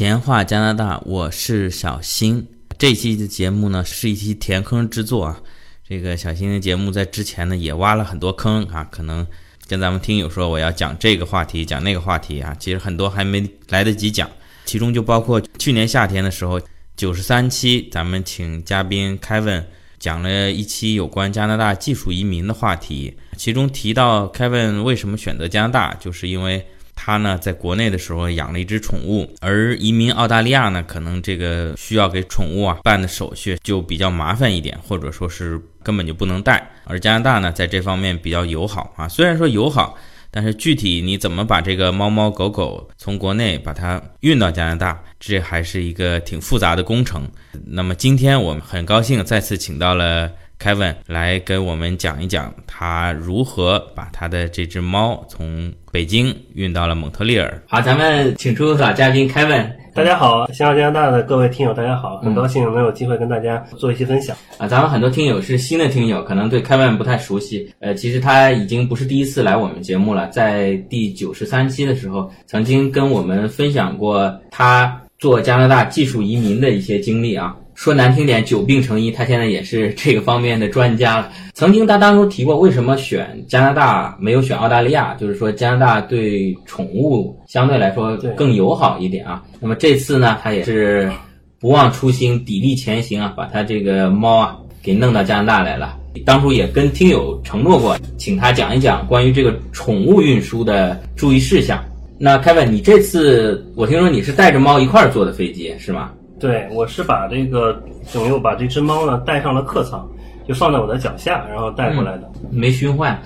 闲话加拿大，我是小新。这期的节目呢，是一期填坑之作啊。这个小新的节目在之前呢，也挖了很多坑啊。可能跟咱们听友说，我要讲这个话题，讲那个话题啊，其实很多还没来得及讲。其中就包括去年夏天的时候，九十三期，咱们请嘉宾 Kevin 讲了一期有关加拿大技术移民的话题，其中提到 Kevin 为什么选择加拿大，就是因为。他呢，在国内的时候养了一只宠物，而移民澳大利亚呢，可能这个需要给宠物啊办的手续就比较麻烦一点，或者说是根本就不能带。而加拿大呢，在这方面比较友好啊，虽然说友好，但是具体你怎么把这个猫猫狗狗从国内把它运到加拿大，这还是一个挺复杂的工程。那么今天我们很高兴再次请到了。Kevin 来给我们讲一讲他如何把他的这只猫从北京运到了蒙特利尔。好，咱们请出老嘉宾 Kevin。大家好，香港加拿大的各位听友，大家好，很高兴能有机会跟大家做一些分享。啊，咱们很多听友是新的听友，可能对 Kevin 不太熟悉。呃，其实他已经不是第一次来我们节目了，在第九十三期的时候，曾经跟我们分享过他做加拿大技术移民的一些经历啊。说难听点，久病成医，他现在也是这个方面的专家了。曾经他当初提过，为什么选加拿大没有选澳大利亚？就是说加拿大对宠物相对来说更友好一点啊。那么这次呢，他也是不忘初心，砥砺前行啊，把他这个猫啊给弄到加拿大来了。当初也跟听友承诺过，请他讲一讲关于这个宠物运输的注意事项。那 Kevin，你这次我听说你是带着猫一块儿坐的飞机是吗？对，我是把这个等于我把这只猫呢带上了客舱，就放在我的脚下，然后带过来的，没熏坏。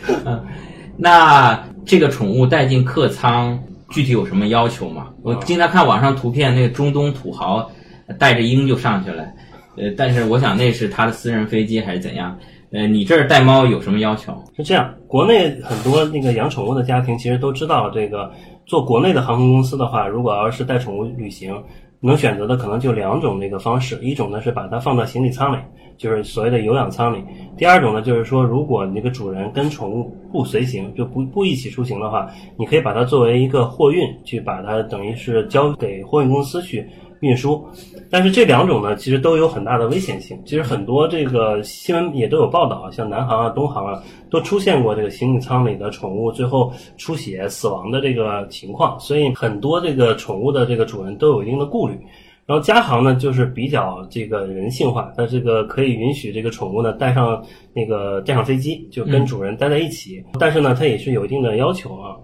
那这个宠物带进客舱，具体有什么要求吗？我经常看网上图片，那个中东土豪带着鹰就上去了，呃，但是我想那是他的私人飞机还是怎样？呃，你这儿带猫有什么要求？是这样，国内很多那个养宠物的家庭其实都知道，这个做国内的航空公司的话，如果要是带宠物旅行。能选择的可能就两种那个方式，一种呢是把它放到行李舱里，就是所谓的有氧舱里；第二种呢就是说，如果你那个主人跟宠物不随行，就不不一起出行的话，你可以把它作为一个货运，去把它等于是交给货运公司去。运输，但是这两种呢，其实都有很大的危险性。其实很多这个新闻也都有报道，像南航啊、东航啊，都出现过这个行李舱里的宠物最后出血死亡的这个情况。所以很多这个宠物的这个主人都有一定的顾虑。然后加航呢，就是比较这个人性化，它这个可以允许这个宠物呢带上那个带上飞机，就跟主人待在一起。但是呢，它也是有一定的要求啊。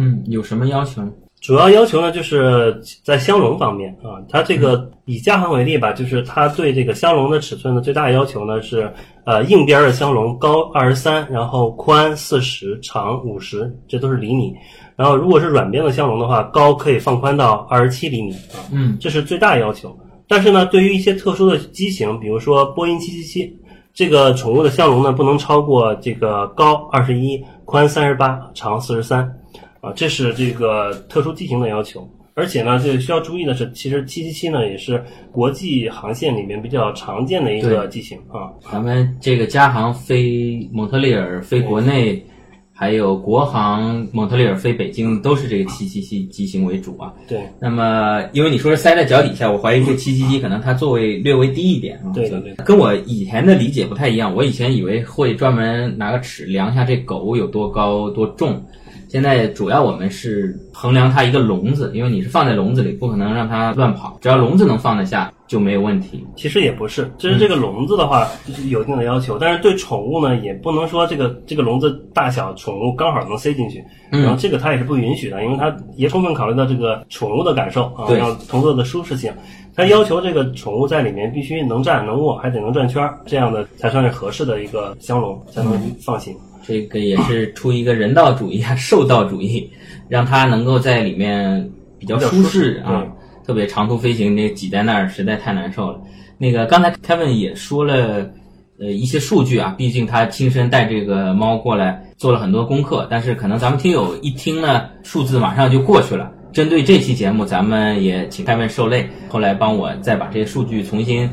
嗯，有什么要求？主要要求呢，就是在箱笼方面啊，它这个以加航为例吧，就是它对这个箱笼的尺寸的最大要求呢是，呃，硬边的箱笼高二十三，然后宽四十，长五十，这都是厘米。然后如果是软边的箱笼的话，高可以放宽到二十七厘米啊，嗯，这是最大要求。但是呢，对于一些特殊的机型，比如说波音七七七，这个宠物的箱笼呢不能超过这个高二十一，宽三十八，长四十三。啊，这是这个特殊机型的要求，而且呢，这个需要注意的是，其实七七七呢也是国际航线里面比较常见的一个机型啊。咱们这个加航飞蒙特利尔、飞国内，还有国航蒙特利尔飞北京，都是这个七七七机型为主啊。对。那么，因为你说是塞在脚底下，我怀疑这七七七可能它座位略微低一点啊。对对对。跟我以前的理解不太一样，我以前以为会专门拿个尺量一下这狗有多高多重。现在主要我们是衡量它一个笼子，因为你是放在笼子里，不可能让它乱跑。只要笼子能放得下，就没有问题。其实也不是，其实这个笼子的话有一定的要求，但是对宠物呢，也不能说这个这个笼子大小，宠物刚好能塞进去。然后这个它也是不允许的，因为它也充分考虑到这个宠物的感受啊，让乘坐的舒适性。它要求这个宠物在里面必须能站能卧，还得能转圈儿，这样的才算是合适的一个箱笼，才能放心。这个也是出一个人道主义啊，兽道主义，让它能够在里面比较舒适啊。特别长途飞行，那挤在那儿实在太难受了。那个刚才 Kevin 也说了，呃，一些数据啊，毕竟他亲身带这个猫过来做了很多功课。但是可能咱们听友一听呢，数字马上就过去了。针对这期节目，咱们也请 Kevin 受累，后来帮我再把这些数据重新。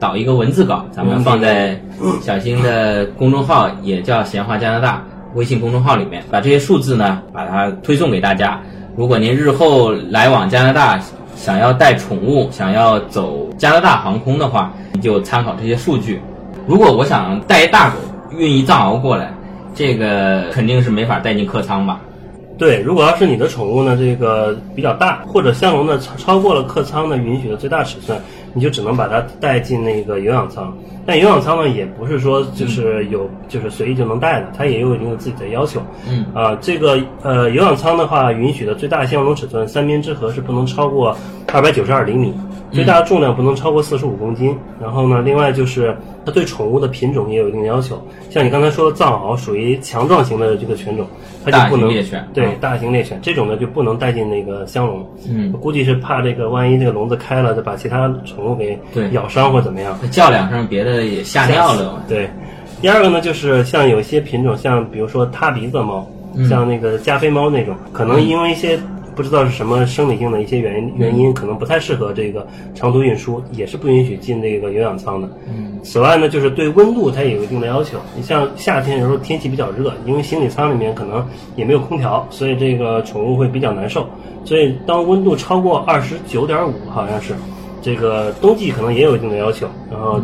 导一个文字稿，咱们放在小新的公众号，也叫闲话加拿大微信公众号里面，把这些数字呢，把它推送给大家。如果您日后来往加拿大，想要带宠物，想要走加拿大航空的话，你就参考这些数据。如果我想带一大狗运一藏獒过来，这个肯定是没法带进客舱吧？对，如果要是你的宠物呢，这个比较大，或者相容的超超过了客舱的允许的最大尺寸，你就只能把它带进那个有氧舱。但有氧舱呢，也不是说就是有就是随意就能带的，它也有一定的自己的要求。嗯啊，这个呃有氧舱的话，允许的最大相容尺寸三边之和是不能超过二百九十二厘米，最大重量不能超过四十五公斤。然后呢，另外就是它对宠物的品种也有一定要求，像你刚才说的藏獒属于强壮型的这个犬种，它大就不能型猎犬对啊大型猎犬这种呢就不能带进那个箱笼。嗯我估计是怕这个万一这个笼子开了，就把其他宠物给咬伤或怎么样。叫两声，别的也吓尿了。对，第二个呢，就是像有些品种，像比如说塌鼻子的猫，嗯像那个加菲猫那种，可能因为一些不知道是什么生理性的一些原因原因，可能不太适合这个长途运输，也是不允许进这个有氧舱的。嗯此外呢，就是对温度它也有一定的要求。你像夏天有时候天气比较热，因为行李舱里面可能也没有空调，所以这个宠物会比较难受。所以当温度超过二十九点五，好像是，这个冬季可能也有一定的要求。然后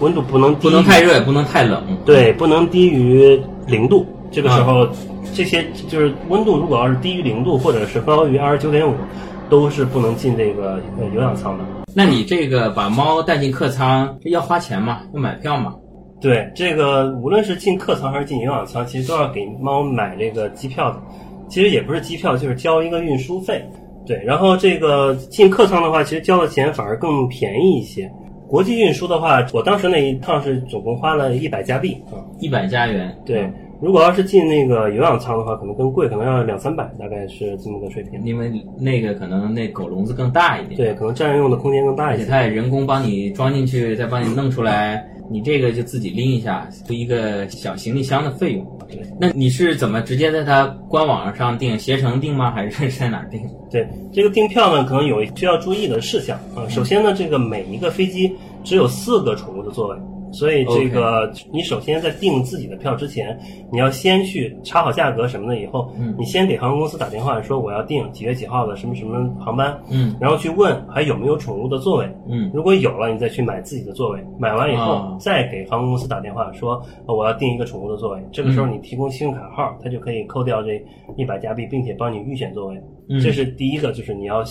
温度不能低不能太热，也不能太冷。对，不能低于零度。这个时候，这些就是温度，如果要是低于零度，或者是高于二十九点五，都是不能进这个呃有氧舱的。那你这个把猫带进客舱，这要花钱吗？要买票吗？对，这个无论是进客舱还是进有氧舱，其实都要给猫买这个机票的。其实也不是机票，就是交一个运输费。对，然后这个进客舱的话，其实交的钱反而更便宜一些。国际运输的话，我当时那一趟是总共花了一百加币啊。一百加元。对，如果要是进那个有氧舱的话，可能更贵，可能要两三百，大概是这么个水平。因为那个可能那狗笼子更大一点，对，可能占用的空间更大一些。它也人工帮你装进去，再帮你弄出来，你这个就自己拎一下，就一个小行李箱的费用。那你是怎么直接在它官网上订，携程订吗？还是在哪儿订？对这个订票呢，可能有需要注意的事项啊。首先呢，这个每一个飞机只有四个宠物的座位，所以这个你首先在订自己的票之前，你要先去查好价格什么的，以后嗯。你先给航空公司打电话说我要订几月几号的什么什么航班，嗯。然后去问还有没有宠物的座位，嗯。如果有了，你再去买自己的座位，买完以后、哦再给航空公司打电话说、呃我要订一个宠物的座位。这个时嗯。候你提供信用卡号，它就可以扣掉这一百加币，并且帮你预选座位。嗯。这是第一个，就是你要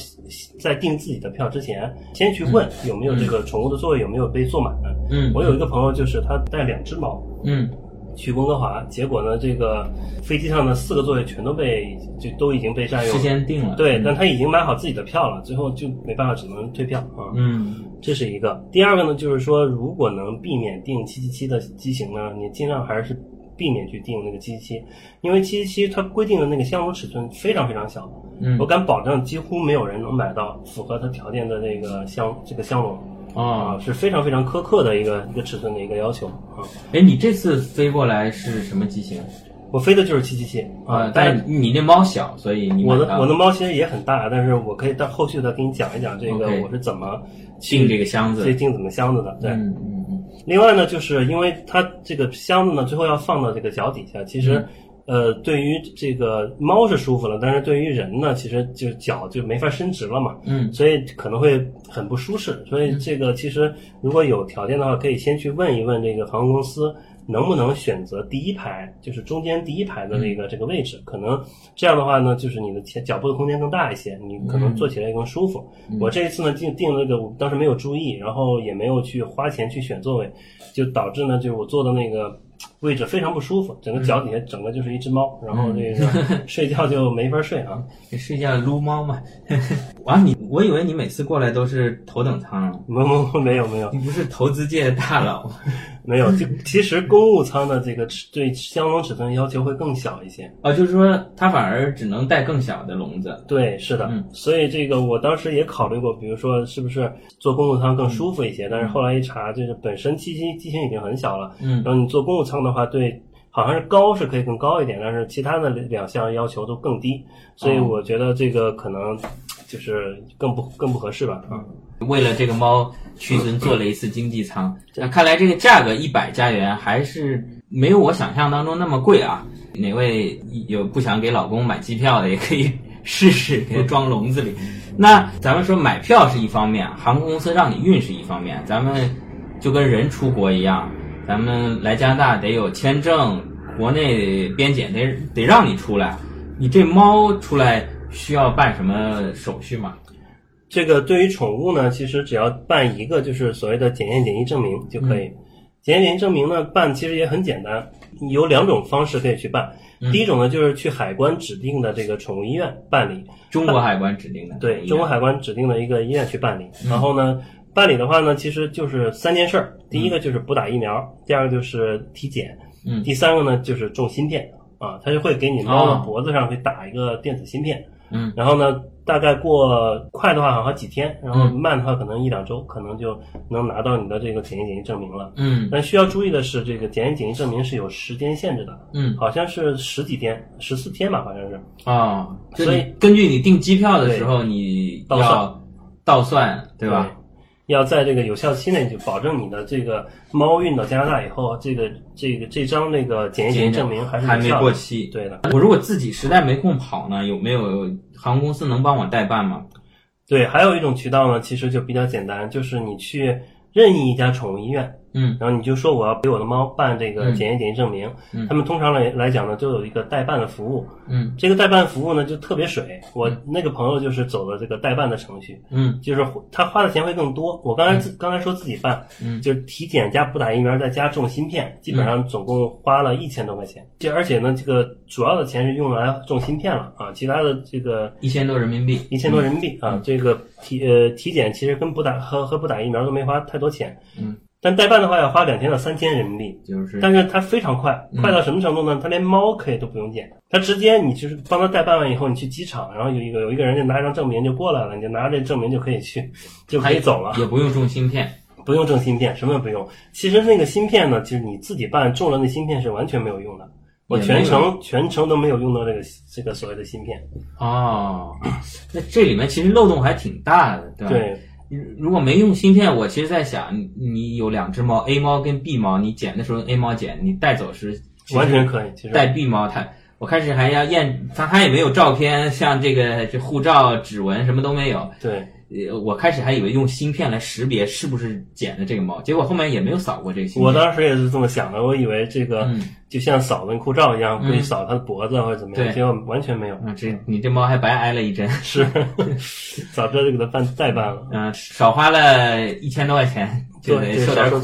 在订自己的票之前，先去问有没有这个宠物的座位有没有被坐满。嗯，我有一个朋友，就是他带两只猫，嗯去温哥华，结果呢，这个飞机上的四个座位全都被就都已经被占用事了。先订了，对，嗯但他已经买好自己的票了，最后就没办法，只能退票啊。嗯这是一个。第二个呢，就是说，如果能避免订七七七的机型呢，你尽量还是避免去订那个七七七，因为七七七它规定的那个箱笼尺寸非常非常小，嗯我敢保证几乎没有人能买到符合它条件的那个箱这个箱笼哦啊，，是非常非常苛刻的一个一个尺寸的一个要求啊。哎，你这次飞过来是什么机型？我飞的就是七七七啊，但但是你那猫小，所以你我的我的猫其实也很大，但是我可以到后续再给你讲一讲这个我是怎么进这个箱子这。订怎么箱子的，对。嗯嗯嗯另外呢，就是因为它这个箱子呢，最后要放到这个脚底下，其实。呃，对于这个猫是舒服了，但是对于人呢，其实就脚就没法伸直了嘛，嗯所以可能会很不舒适。所以这个其实如果有条件的话，可以先去问一问这个航空公司能不能选择第一排，就是中间第一排的那个这个位置。可能这样的话呢，就是你的前脚步的空间更大一些，你可能坐起来也更舒服。我这一次呢订订了个，我当时没有注意，然后也没有去花钱去选座位，就导致呢，就是我坐的那个位置非常不舒服，整个脚底下整个就是一只猫，然后这个 睡觉就没法睡啊。你睡觉撸猫嘛？啊，你我以为你每次过来都是头等舱，没没没有没有你不是投资界的大佬？没有，就其实公务舱的这个尺对箱笼尺寸要求会更小一些。啊，就是说它反而只能带更小的笼子。对，是的，嗯所以这个我当时也考虑过，比如说是不是坐公务舱更舒服一些，但是后来一查，就是本身机型机型已经很小了，嗯然后你坐公务舱的话，对，好像是高是可以更高一点，但是其他的两项要求都更低，所以哦我觉得这个可能就是更不更不合适吧，啊。为了这个猫，屈尊做了一次经济舱。那看来这个价格一百加元还是没有我想象当中那么贵啊。哪位有不想给老公买机票的，也可以试试，给它装笼子里。那咱们说买票是一方面，航空公司让你运是一方面，咱们就跟人出国一样，咱们来加拿大得有签证，国内边检得得让你出来。你这猫出来需要办什么手续吗？这个对于宠物呢，其实只要办一个就是所谓的检验检疫证明就可以。检验检疫证明呢，办其实也很简单，有两种方式可以去办。第一种呢，就是去海关指定的这个宠物医院办理，中国海关指定的，对，中国海关指定的一个医院去办理。然后呢，办理的话呢，其实就是三件事儿，第一个就是补打疫苗，第二个就是体检，嗯，第三个呢就是种芯片啊，他就会给你猫的脖子上会打一个电子芯片，嗯，然后呢。大概过快的话好像几天，然后慢的话可能一两周，可能就能拿到你的这个检验检疫证明了。嗯，但需要注意的是，这个检验检疫证明是有时间限制的。嗯，好像是十几天，十四天吧，好像是。啊，所以根据你订机票的时候，你要倒算，对吧？要在这个有效期内就保证你的这个猫运到加拿大以后，这个这个这张那个检疫证明还是还没过期。对的。我如果自己实在没空跑呢，有没有航空公司能帮我代办吗？对，还有一种渠道呢，其实就比较简单，就是你去任意一家宠物医院。嗯，然后你就说我要给我的猫办这个检验检疫证明，他们通常来来讲呢，都有一个代办的服务。嗯，这个代办服务呢就特别水，我那个朋友就是走了这个代办的程序。嗯，就是他花的钱会更多。我刚才自刚才说自己办，嗯，就是体检加不打疫苗再加种芯片，基本上总共花了一千多块钱。这而且呢，这个主要的钱是用来种芯片了啊，其他的这个一千多人民币，一千多人民币啊，这个体呃体检其实跟不打和和不打疫苗都没花太多钱。嗯。但代办的话要花两千到三千人民币，就是，但是它非常快，快到什么程度呢？它连猫可以都不用见，它直接你就是帮他代办完以后，你去机场，然后有一个有一个人就拿一张证明就过来了，你就拿着这证明就可以去，就可以走了，也不用种芯片，不用种芯片，什么也不用。其实那个芯片呢，就是你自己办种了那芯片是完全没有用的，我全程全程都没有用到这个这个所谓的芯片。哦，那这里面其实漏洞还挺大的，对吧？对。如果没用芯片，我其实在想，你有两只猫，A 猫跟 B 猫，你捡的时候 A 猫捡，你带走时完全可以。其实带 B 猫，它我开始还要验，它它也没有照片，像这个这护照、指纹什么都没有。对。呃，我开始还以为用芯片来识别是不是捡的这个猫，结果后面也没有扫过这个芯片。我当时也是这么想的，我以为这个就像扫那护照一样，会扫它的脖子或者怎么样，结果完全没有。嗯，这你这猫还白挨了一针。是，早知道就给它办再办了。嗯，少花了一千多块钱就得受点苦。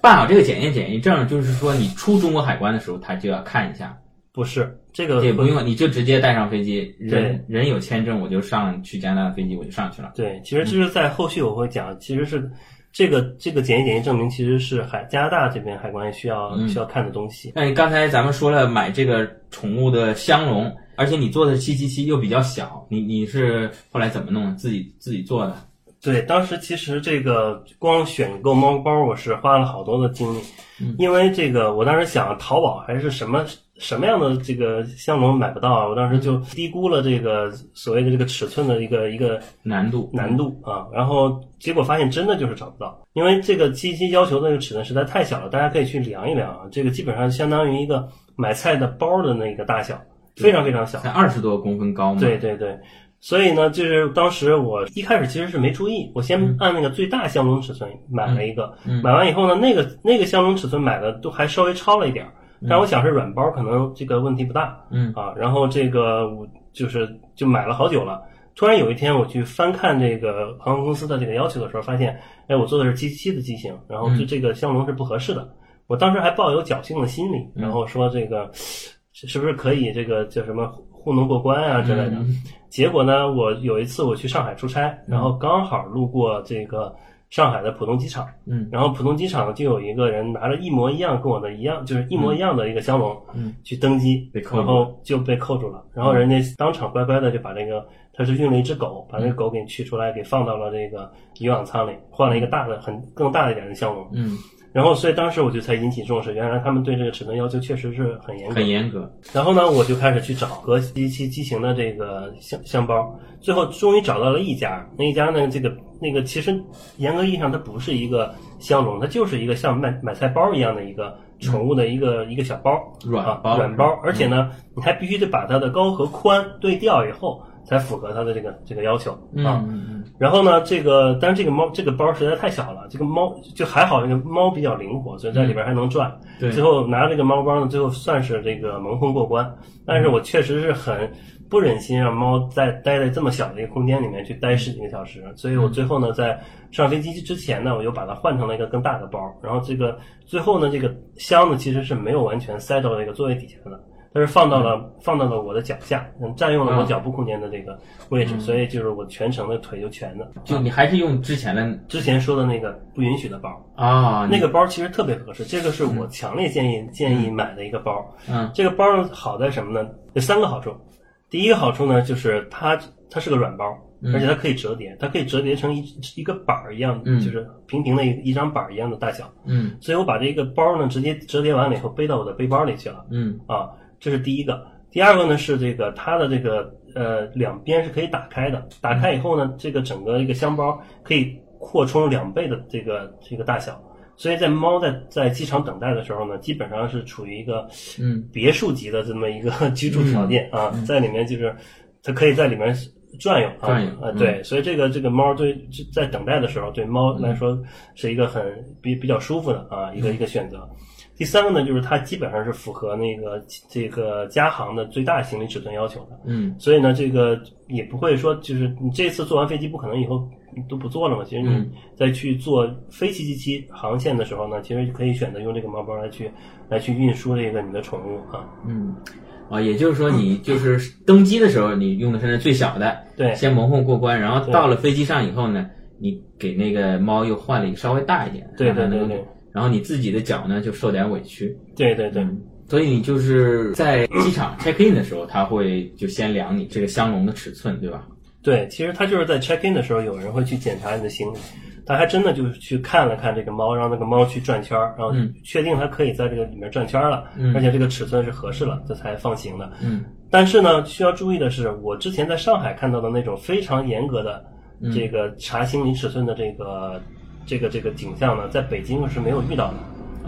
办好这个检验检疫证，就是说你出中国海关的时候，他就要看一下。不是这个也不用，你就直接带上飞机，人人有签证，我就上去加拿大的飞机，我就上去了。对，其实就是在后续我会讲，其实是这个这个检疫检疫证明其实是海加拿大这边海关需要需要看的东西。那你刚才咱们说了买这个宠物的香笼，而且你做的七七七又比较小，你你是后来怎么弄？自己自己做的？对，当时其实这个光选购猫包，我是花了好多的精力，因为这个我当时想淘宝还是什么。什么样的这个香笼买不到啊？我当时就低估了这个所谓的这个尺寸的一个一个难度。难度啊，然后结果发现真的就是找不到，因为这个机器要求的那个尺寸实在太小了，大家可以去量一量啊，这个基本上相当于一个买菜的包的那个大小，非常非常小，才二十多公分高嘛。对对对，所以呢，就是当时我一开始其实是没注意，我先按那个最大香笼尺寸买了一个，买完以后呢，那个那个香笼尺寸买的都还稍微超了一点儿。但我想是软包，可能这个问题不大，嗯啊，然后这个我就是就买了好久了。突然有一天我去翻看这个航空公司的这个要求的时候，发现，哎，我做的是 G 七的机型，然后就这个香笼是不合适的。我当时还抱有侥幸的心理，然后说这个是不是可以这个叫什么糊弄过关啊之类的。结果呢，我有一次我去上海出差，然后刚好路过这个。上海的浦东机场，嗯，然后浦东机场就有一个人拿着一模一样跟我的一样，就是一模一样的一个香笼，嗯，去登机，然后就被扣住了，然后人家当场乖乖的就把这个，他是运了一只狗，把那个狗给取出来，给放到了这个渔网舱里，换了一个大的、很更大一点的香笼，嗯。然后，所以当时我就才引起重视，原来他们对这个尺寸要求确实是很严格。很严格。然后呢，我就开始去找和机器机型的这个箱箱包，最后终于找到了一家。那一家呢，这个那个其实严格意义上它不是一个箱笼，它就是一个像买买菜包一样的一个宠物的一个一个小包，软包软包。而且呢，你还必须得把它的高和宽对调以后。才符合它的这个这个要求嗯啊。嗯然后呢，这个但是这个猫这个包实在太小了，这个猫就还好，这个猫比较灵活，所以在里边还能转。对最后拿这个猫包呢，最后算是这个蒙混过关。但是我确实是很不忍心让猫在待在这么小的一个空间里面去待十几个小时，所以我最后呢，在上飞机之前呢，我又把它换成了一个更大的包。然后这个最后呢，这个箱子其实是没有完全塞到那个座位底下的。它是放到了放到了我的脚下，嗯，占用了我脚部空间的这个位置，所以就是我全程的腿就全的。就你还是用之前的之前说的那个不允许的包，啊，那个包其实特别合适，这个是我强烈建议建议买的一个包。嗯这个包好在什么呢？有三个好处。第一个好处呢，就是它它是个软包，而且它可以折叠，它可以折叠成一一个板儿一样，嗯就是平平的一一张板儿一样的大小。嗯所以我把这个包呢直接折叠完了以后背到我的背包里去了。嗯啊，这是第一个。第二个呢是这个它的这个呃两边是可以打开的，打开以后呢，这个整个一个箱包可以扩充两倍的这个这个大小，所以在猫在在机场等待的时候呢，基本上是处于一个嗯。别墅级的这么一个 居住条件啊，在里面就是它可以在里面转悠啊，啊，嗯对，所以这个这个猫对在等待的时候，对猫来说是一个很比比较舒服的啊一个一个选择。第三个呢，就是它基本上是符合那个这个加航的最大行李尺寸要求的，嗯所以呢，这个也不会说就是你这次坐完飞机不可能以后都不坐了嘛。其实你嗯再去做非七七七航线的时候呢，其实可以选择用这个猫包来去来去运输这个你的宠物啊。嗯啊，也就是说你就是登机的时候你用的是那最小的，对先蒙混过关，然后到了飞机上以后呢，你给那个猫又换了一个稍微大一点，对对对对然后你自己的脚呢就受点委屈，对对对。所以你就是在机场 check in 的时候，他会就先量你这个箱笼的尺寸，对吧？对，其实他就是在 check in 的时候，有人会去检查你的行李，他还真的就是去看了看这个猫，让那个猫去转圈儿，然后嗯确定它可以在这个里面转圈儿了，嗯而且这个尺寸是合适了，这才放行的。嗯但是呢，需要注意的是，我之前在上海看到的那种非常严格的嗯这个查行李尺寸的这个这个这个景象呢，在北京是没有遇到的。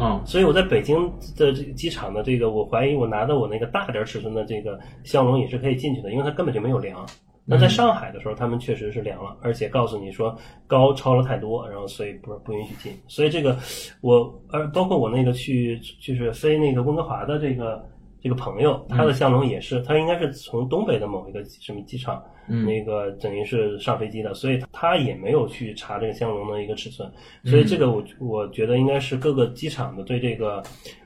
嗯所以我在北京的这个机场的这个，我怀疑我拿的我那个大点儿尺寸的这个香笼也是可以进去的，因为它根本就没有量。那在上海的时候，他们确实是量了，而且告诉你说高超了太多，然后所以不不允许进。所以这个我呃，包括我那个去就是飞那个温哥华的这个这个朋友，他的箱笼也是，他应该是从东北的某一个什么机场，嗯。那个等于是上飞机的，所以他也没有去查这个香龙的一个尺寸，所以这个我我觉得应该是各个机场的对这个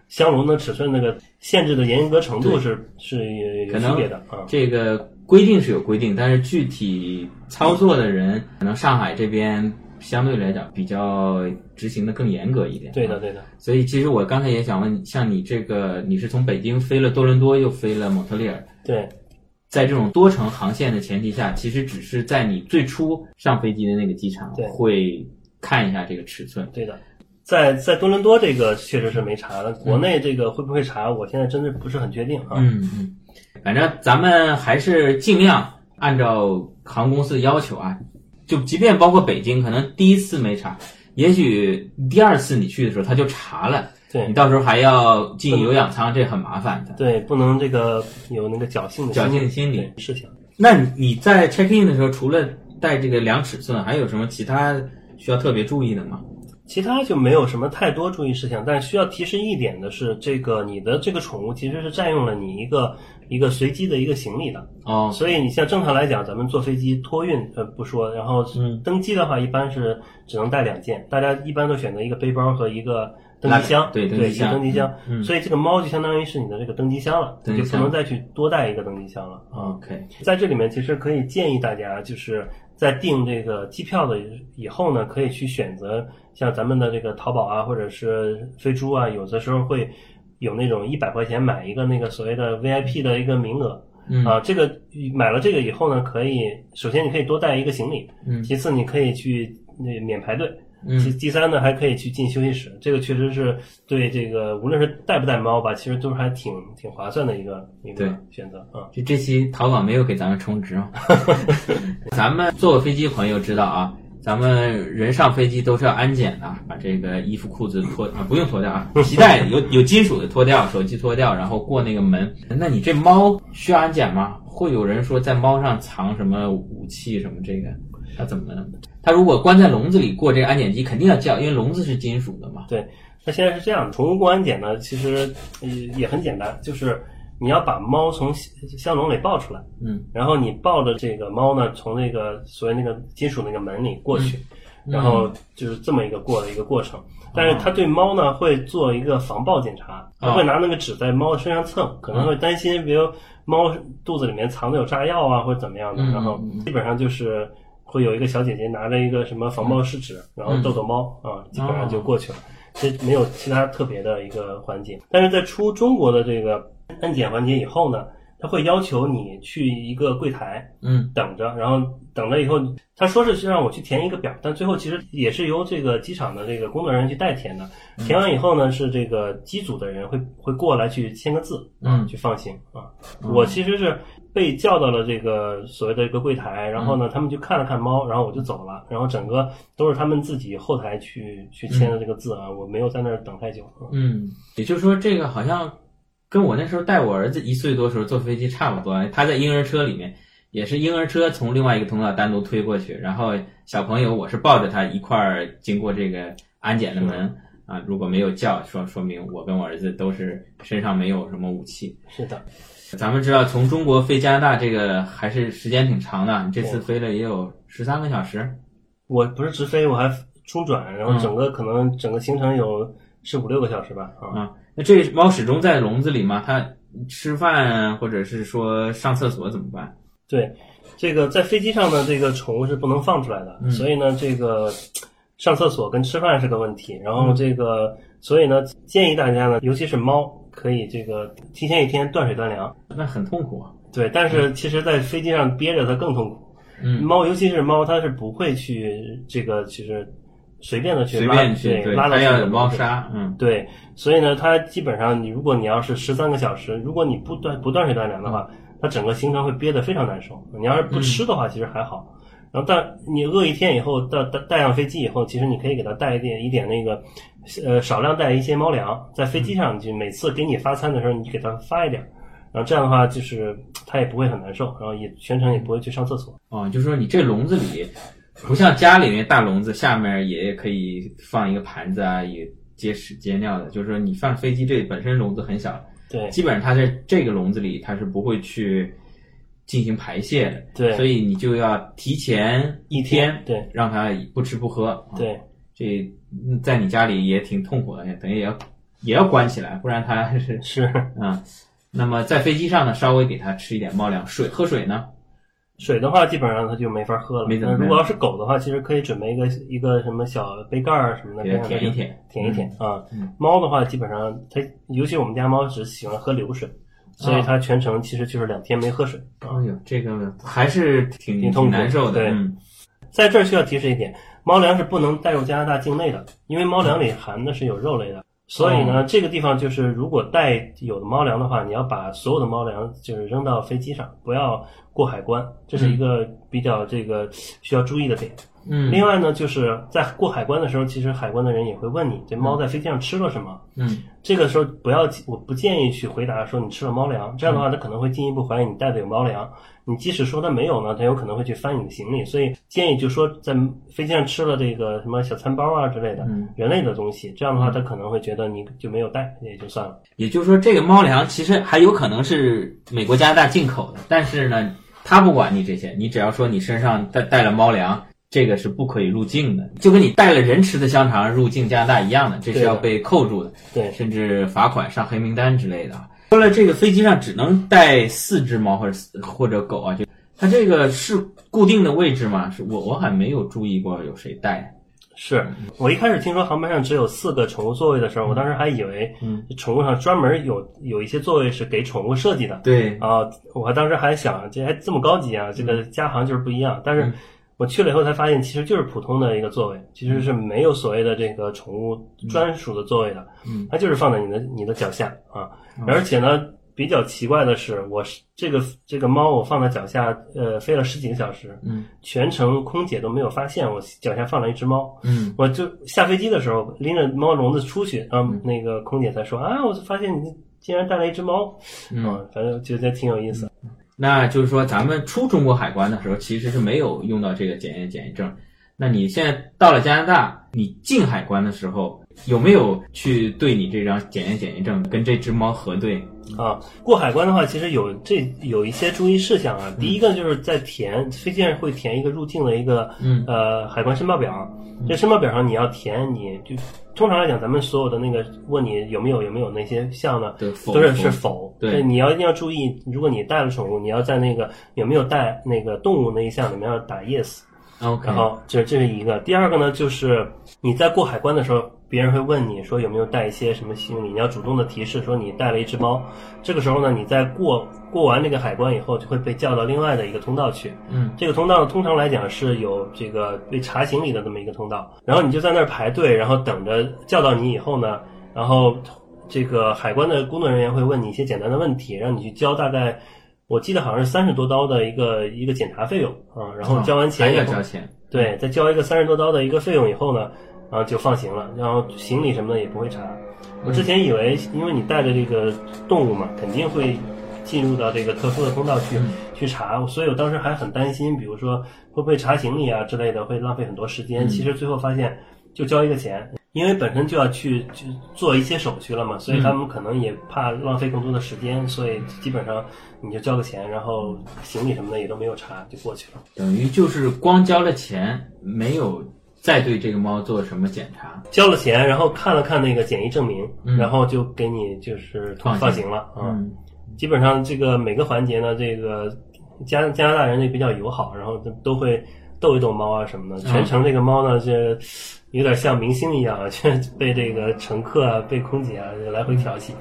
香龙的尺寸那个限制的严格程度是是有有区别的啊。这个规定是有规定，但是具体操作的人，可能上海这边相对来讲比较执行的更严格一点。对的，对的，所以其实我刚才也想问，像你这个，你是从北京飞了多伦多，又飞了蒙特利尔，对在这种多程航线的前提下，其实只是在你最初上飞机的那个机场对会看一下这个尺寸。对的。在在多伦多这个确实是没查的，国内这个会不会查，我现在真的不是很确定啊。嗯嗯，反正咱们还是尽量按照航空公司的要求啊，就即便包括北京，可能第一次没查，也许第二次你去的时候他就查了，对你到时候还要进有氧舱，这很麻烦的。对，不能这个有那个侥幸的侥幸的心理对事情。那你在 check in 的时候，除了带这个量尺寸，还有什么其他需要特别注意的吗？其他就没有什么太多注意事项，但需要提示一点的是，这个你的这个宠物其实是占用了你一个一个随机的一个行李的，哦，所以你像正常来讲，咱们坐飞机托运呃不说，然后嗯。登机的话一般是只能带两件，大家一般都选择一个背包和一个登机箱，对登对一个登机箱，所以这个猫就相当于是你的这个登机箱了，你就不能再去多带一个登机箱了啊。OK，在这里面，其实可以建议大家，就是在订这个机票的以后呢，可以去选择像咱们的这个淘宝啊，或者是飞猪啊，有的时候会有那种一百块钱买一个那个所谓的 VIP 的一个名额。嗯啊，这个买了这个以后呢，可以首先你可以多带一个行李，嗯其次你可以去那免排队，嗯第第三呢还可以去进休息室，这个确实是对这个无论是带不带猫吧，其实都是还挺挺划算的一个一个选择啊。就这期淘宝没有给咱们充值啊。咱们坐过飞机朋友知道啊，咱们人上飞机都是要安检的，把这个衣服裤子脱啊，不用脱掉啊，皮带 有有金属的脱掉，手机脱掉，然后过那个门。那你这猫需要安检吗？会有人说在猫上藏什么武器什么这个，它怎么？它如果关在笼子里过这个安检机，肯定要叫，因为笼子是金属的嘛。对，那现在是这样的，宠物过安检呢，其实呃也很简单，就是你要把猫从箱笼里抱出来，嗯，然后你抱着这个猫呢，从那个所谓那个金属那个门里过去，然后就是这么一个过的一个过程。但是他对猫呢会做一个防爆检查，他会拿那个纸在猫身上蹭，可能会担心，比如猫肚子里面藏的有炸药啊或者怎么样的，然后基本上就是会有一个小姐姐拿着一个什么防爆试纸，然后逗逗猫啊，基本上就过去了，这没有其他特别的一个环节。但是在出中国的这个安检环节以后呢？他会要求你去一个柜台，嗯，等着，然后等了以后，他说是让我去填一个表，但最后其实也是由这个机场的这个工作人员去代填的。填完以后呢，是这个机组的人会会过来去签个字，嗯，去放行啊。我其实是被叫到了这个所谓的一个柜台，然后呢，他们就看了看猫，然后我就走了，然后整个都是他们自己后台去去签的这个字啊，我没有在那儿等太久。嗯，也就是说，这个好像。跟我那时候带我儿子一岁多时候坐飞机差不多，他在婴儿车里面，也是婴儿车从另外一个通道单独推过去，然后小朋友我是抱着他一块儿经过这个安检的门啊，如果没有叫，说说明我跟我儿子都是身上没有什么武器。是的，咱们知道从中国飞加拿大这个还是时间挺长的，你这次飞了也有十三个小时。我不是直飞，我还中转，然后整个可能整个行程有十五六个小时吧。啊。那这猫始终在笼子里吗？它吃饭或者是说上厕所怎么办？对，这个在飞机上呢，这个宠物是不能放出来的，所以呢，这个上厕所跟吃饭是个问题。然后这个，所以呢，建议大家呢，尤其是猫，可以这个提前一天断水断粮。那很痛苦啊。对，但是其实，在飞机上憋着它更痛苦。嗯，猫尤其是猫，它是不会去这个其实。随便的去拉便去拉到要有猫砂，嗯，对，所以呢，它基本上你如果你要是十三个小时，如果你不断不断水断粮的话，它整个行程会憋得非常难受。你要是不吃的话，其实还好。然后，但你饿一天以后，到带带上飞机以后，其实你可以给它带一点一点那个，呃，少量带一些猫粮，在飞机上就每次给你发餐的时候，你给它发一点，然后这样的话就是它也不会很难受，然后也全程也不会去上厕所。哦，就是说你这笼子里。不像家里面大笼子，下面也可以放一个盘子啊，也接屎接尿的。就是说，你放飞机这本身笼子很小，对，基本上它在这个笼子里，它是不会去进行排泄的，对，所以你就要提前一天，对，让它不吃不喝，对，这在你家里也挺痛苦的，等于也要也要关起来，不然它是是啊。那么在飞机上呢，稍微给它吃一点猫粮，水喝水呢？水的话，基本上它就没法喝了。那如果要是狗的话，其实可以准备一个一个什么小杯盖儿什么的，给它舔一舔，舔一舔啊。猫的话，基本上它，尤其我们家猫只喜欢喝流水，所以它全程其实就是两天没喝水。哎呦，这个还是挺挺痛难受的。对，在这儿需要提示一点，猫粮是不能带入加拿大境内的，因为猫粮里含的是有肉类的。所以呢，这个地方就是如果带有的猫粮的话，你要把所有的猫粮就是扔到飞机上，不要过海关，这是一个比较这个需要注意的点。另外呢，就是在过海关的时候，其实海关的人也会问你，这猫在飞机上吃了什么。嗯，这个时候不要，我不建议去回答说你吃了猫粮，这样的话，他可能会进一步怀疑你带的有猫粮。你即使说他没有呢，他有可能会去翻你的行李，所以建议就说在飞机上吃了这个什么小餐包啊之类的人类的东西，这样的话他可能会觉得你就没有带，也就算了。也就是说，这个猫粮其实还有可能是美国加拿大进口的，但是呢，他不管你这些，你只要说你身上带带了猫粮。这个是不可以入境的，就跟你带了人吃的香肠入境加拿大一样的，这是要被扣住的，对，甚至罚款上黑名单之类的。说了这个飞机上只能带四只猫或者或者狗啊，就它这个是固定的位置吗？是我我还没有注意过有谁带。是我一开始听说航班上只有四个宠物座位的时候，我当时还以为，嗯，宠物上专门有有一些座位是给宠物设计的。对啊，我当时还想这还这么高级啊，这个加航就是不一样，但是。我去了以后才发现，其实就是普通的一个座位，其实是没有所谓的这个宠物专属的座位的，嗯，它就是放在你的你的脚下啊。而且呢，比较奇怪的是，我是这个这个猫，我放在脚下，呃，飞了十几个小时，嗯，全程空姐都没有发现我脚下放了一只猫，嗯，我就下飞机的时候拎着猫笼子出去，然后那个空姐才说啊，我就发现你竟然带了一只猫，嗯，反正觉得挺有意思。那就是说，咱们出中国海关的时候，其实是没有用到这个检验检疫证。那你现在到了加拿大，你进海关的时候，有没有去对你这张检验检疫证跟这只猫核对？啊，过海关的话，其实有这有一些注意事项啊。第一个就是在填飞机上会填一个入境的一个嗯。呃海关申报表，这申报表上你要填，你就通常来讲，咱们所有的那个问你有没有有没有那些项呢，对，否都是否是否。对。你要一定要注意，如果你带了宠物，你要在那个有没有带那个动物那一项里面要打 yes。然后这这是一个，第二个呢，就是你在过海关的时候，别人会问你说有没有带一些什么行李，你要主动的提示说你带了一只猫。这个时候呢，你在过过完那个海关以后，就会被叫到另外的一个通道去。嗯，这个通道通常来讲是有这个被查行李的这么一个通道，然后你就在那儿排队，然后等着叫到你以后呢，然后这个海关的工作人员会问你一些简单的问题，让你去交大概。我记得好像是三十多刀的一个一个检查费用啊，然后交完钱以后，还要交钱。对，再交一个三十多刀的一个费用以后呢，然后就放行了，然后行李什么的也不会查。我之前以为，因为你带着这个动物嘛，肯定会进入到这个特殊的通道去、去查，所以我当时还很担心，比如说会不会查行李啊之类的，会浪费很多时间。其实最后发现，就交一个钱，因为本身就要去去做一些手续了嘛，所以他们可能也怕浪费更多的时间，所以基本上你就交个钱，然后行李什么的也都没有查就过去了。等于就是光交了钱，没有再对这个猫做什么检查。交了钱，然后看了看那个检疫证明，嗯然后就给你就是放行放行了啊。嗯基本上这个每个环节呢，这个加加拿大人也比较友好，然后都都会逗一逗猫啊什么的。嗯全程这个猫呢，这有点像明星一样啊，就被这个乘客啊、被空姐啊来回调戏。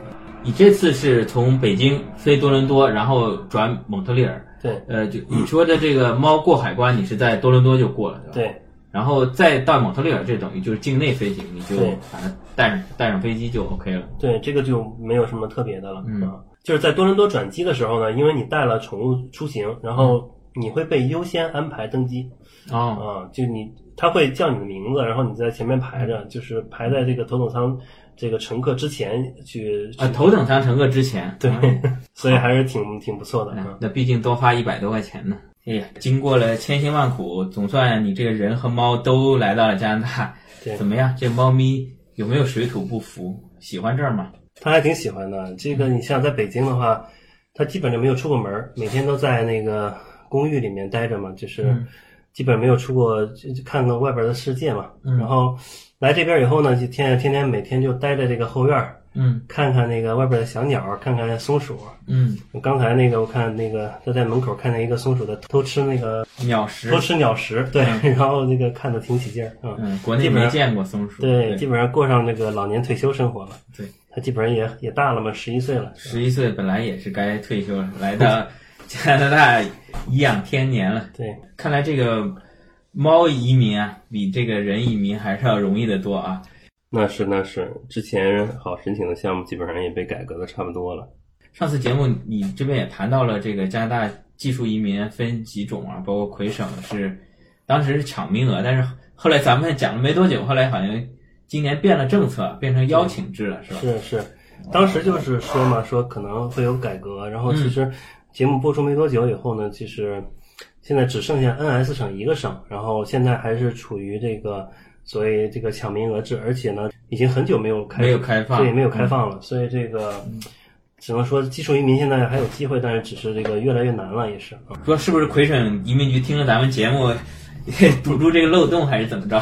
你这次是从北京飞多伦多，然后转蒙特利尔。对呃，就你说的这个猫过海关，你是在多伦多就过了，对吧？。对然后再到蒙特利尔，这等于就是境内飞行，你就对把它带上带上飞机就 OK 了。对，这个就没有什么特别的了、嗯啊。就是在多伦多转机的时候呢，因为你带了宠物出行，然后你会被优先安排登机。哦，啊，就你他会叫你的名字，然后你在前面排着，就是排在这个头等舱这个乘客之前去。啊，头等舱乘客之前。对嗯，所以还是挺挺不错的那毕竟多花一百多块钱呢。哎呀，经过了千辛万苦，总算你这个人和猫都来到了加拿大。怎么样？这猫咪有没有水土不服？喜欢这儿吗？它还挺喜欢的。这个你像在北京的话，它基本就没有出过门儿，每天都在那个公寓里面待着嘛，就是嗯基本没有出过，就就看看外边的世界嘛。嗯然后来这边以后呢，就天天天每天就待在这个后院儿，嗯看看那个外边的小鸟儿，看看松鼠。嗯，刚才那个我看那个他在门口看见一个松鼠在偷吃那个鸟食偷。吃鸟食，对，然后那个看的挺起劲儿，嗯，嗯，国内没见过松鼠。对，基本上过上那个老年退休生活了。对，他基本上也也大了嘛，十一岁了。十一岁本来也是该退休了，来到 加拿大颐养天年了。对，看来这个猫移民啊，比这个人移民还是要容易得多啊。那是那是，之前好申请的项目基本上也被改革的差不多了。上次节目你这边也谈到了这个加拿大技术移民分几种啊，包括魁省是当时是抢名额，但是后来咱们讲了没多久，后来好像今年变了政策，变成邀请制了，是吧？是是，当时就是说嘛，说可能会有改革，然后其嗯实节目播出没多久以后呢，其实现在只剩下 NS 省一个省，然后现在还是处于这个所以这个抢名额制，而且呢，已经很久没有开没有开放，对，没有开放了，所以这个只能说技术移民现在还有机会，但是只是这个越来越难了，也是。说是不是魁省移民局听了咱们节目，堵住这个漏洞，还是怎么着？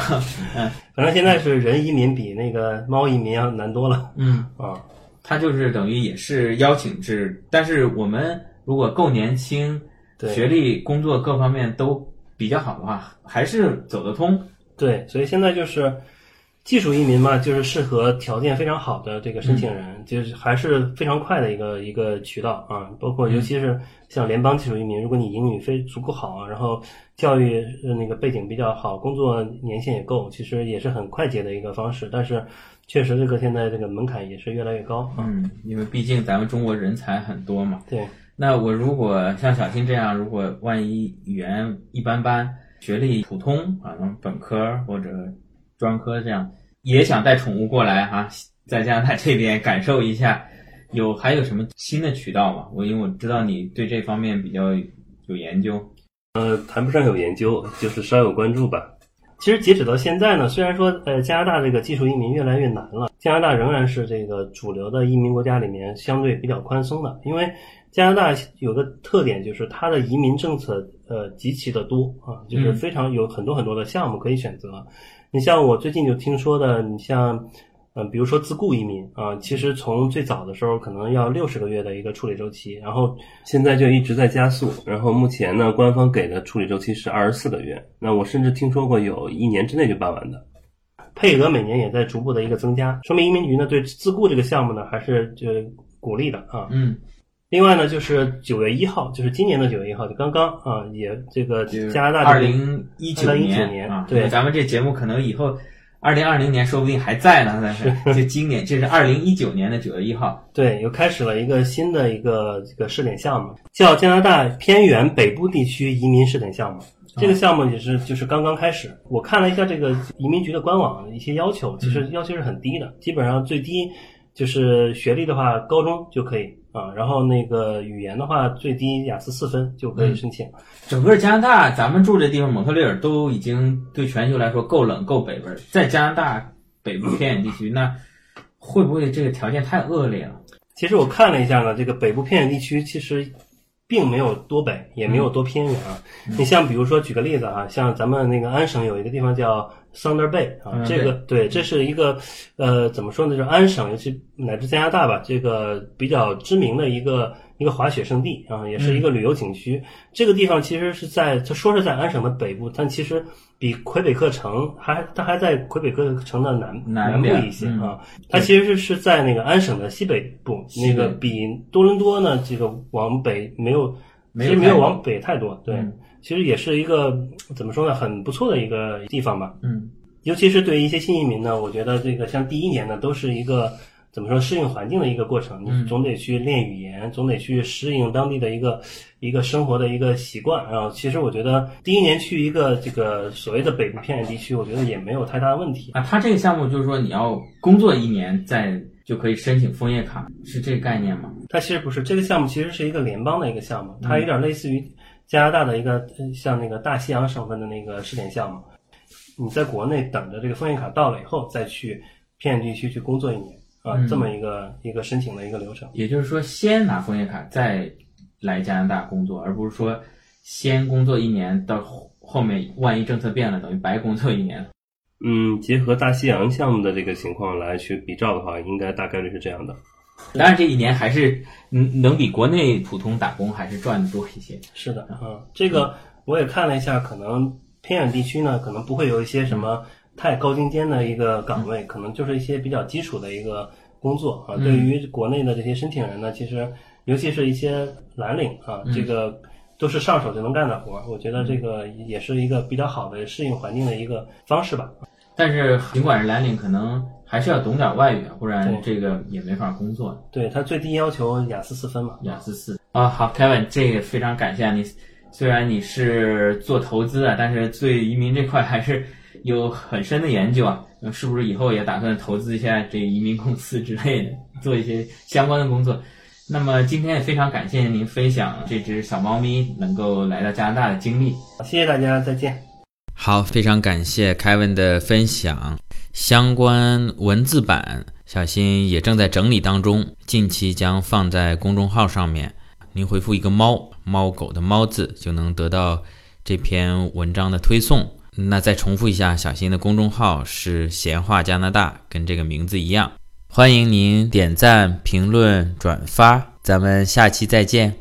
嗯反正现在是人移民比那个猫移民要难多了嗯，啊。它就是等于也是邀请制，但是我们如果够年轻，对学历、工作各方面都比较好的话，还是走得通。对，所以现在就是技术移民嘛，就是适合条件非常好的这个申请人，就是还是非常快的一个一个渠道啊。包括尤其是像联邦技术移民，如果你英语非足够好，然后教育呃那个背景比较好，工作年限也够，其实也是很快捷的一个方式。但是确实这个现在这个门槛也是越来越高啊。嗯，因为毕竟咱们中国人才很多嘛。对，那我如果像小新这样，如果万一语言一般般，学历普通啊，本科或者专科这样，也想带宠物过来哈、在加拿大这边感受一下有还有什么新的渠道吗？我因为我知道你对这方面比较有研究。呃，谈不上有研究，就是稍有关注吧。其实截止到现在呢，虽然说呃加拿大这个技术移民越来越难了，加拿大仍然是这个主流的移民国家里面相对比较宽松的。因为加拿大有个特点就是它的移民政策呃极其的多啊，就是非常有很多很多的项目可以选择。你像我最近就听说的，你像。嗯，比如说自雇移民啊，其实从最早的时候可能要六十个月的一个处理周期，然后现在就一直在加速，然后目前呢，官方给的处理周期是二十四个月。那我甚至听说过有一年之内就办完的，配额每年也在逐步的一个增加，说明移民局呢对自雇这个项目呢还是就鼓励的啊。嗯。另外呢，就是九月一号，就是今年的九月一号，就刚刚啊，也这个加拿大二零一九年啊，对，咱们这节目可能以后。二零二零年说不定还在呢，但是就今年，这是二零一九年的九月一号，对，又开始了一个新的一个这个试点项目，叫加拿大偏远北部地区移民试点项目。这个项目也是就是刚刚开始，我看了一下这个移民局的官网一些要求，其实要求是很低的，基本上最低就是学历的话，高中就可以。啊，然后那个语言的话，最低雅思四分就可以申请。整个加拿大，咱们住这地方蒙特利尔都已经对全球来说够冷够北边，在加拿大北部偏远地区，那会不会这个条件太恶劣了？其实我看了一下呢，这个北部偏远地区其实并没有多北，也没有多偏远啊。你像比如说举个例子啊，像咱们那个安省有一个地方叫。Thunder Bay 啊，这个对，这是一个呃，怎么说呢？就是安省，尤其乃至加拿大吧，这个比较知名的一个一个滑雪胜地啊，也是一个旅游景区。这个地方其实是在，它说是在安省的北部，但其实比魁北克城还，它还在魁北克城的南南部一些啊。它其实是是在那个安省的西北部，那个比多伦多呢，这个往北没有，其实没有往北太多，对。其实也是一个怎么说呢，很不错的一个地方吧。嗯，尤其是对于一些新移民呢，我觉得这个像第一年呢，都是一个怎么说适应环境的一个过程。你总得去练语言，总得去适应当地的一个一个生活的一个习惯。然后，其实我觉得第一年去一个这个所谓的北部偏远地区，我觉得也没有太大的问题。啊，他这个项目就是说你要工作一年再就可以申请枫叶卡，是这个概念吗？它其实不是，这个项目其实是一个联邦的一个项目，它有点类似于。加拿大的一个像那个大西洋省份的那个试点项目，你在国内等着这个枫叶卡到了以后，再去偏远地区去工作一年啊，这么一个一个申请的一个流程。也就是说，先拿枫叶卡再来加拿大工作，而不是说先工作一年，到后面万一政策变了，等于白工作一年。嗯，结合大西洋项目的这个情况来去比照的话，应该大概率是这样的。当然，这一年还是能能比国内普通打工还是赚的多一些。是的，嗯，这个我也看了一下，可能偏远地区呢，可能不会有一些什么太高精尖的一个岗位，可能就是一些比较基础的一个工作啊。对于国内的这些申请人呢，其实尤其是一些蓝领啊，这个都是上手就能干的活儿。我觉得这个也是一个比较好的适应环境的一个方式吧。但是尽管是蓝领，可能。还是要懂点外语，不然这个也没法工作。对他最低要求雅思四分嘛，雅思四啊。好，Kevin，这个非常感谢你。虽然你是做投资的，但是对移民这块还是有很深的研究啊。是不是以后也打算投资一下这移民公司之类的，做一些相关的工作？那么今天也非常感谢您分享这只小猫咪能够来到加拿大的经历。谢谢大家，再见。好，非常感谢 Kevin 的分享。相关文字版，小新也正在整理当中，近期将放在公众号上面。您回复一个“猫”猫狗的“猫”字，就能得到这篇文章的推送。那再重复一下，小新的公众号是“闲话加拿大”，跟这个名字一样。欢迎您点赞、评论、转发，咱们下期再见。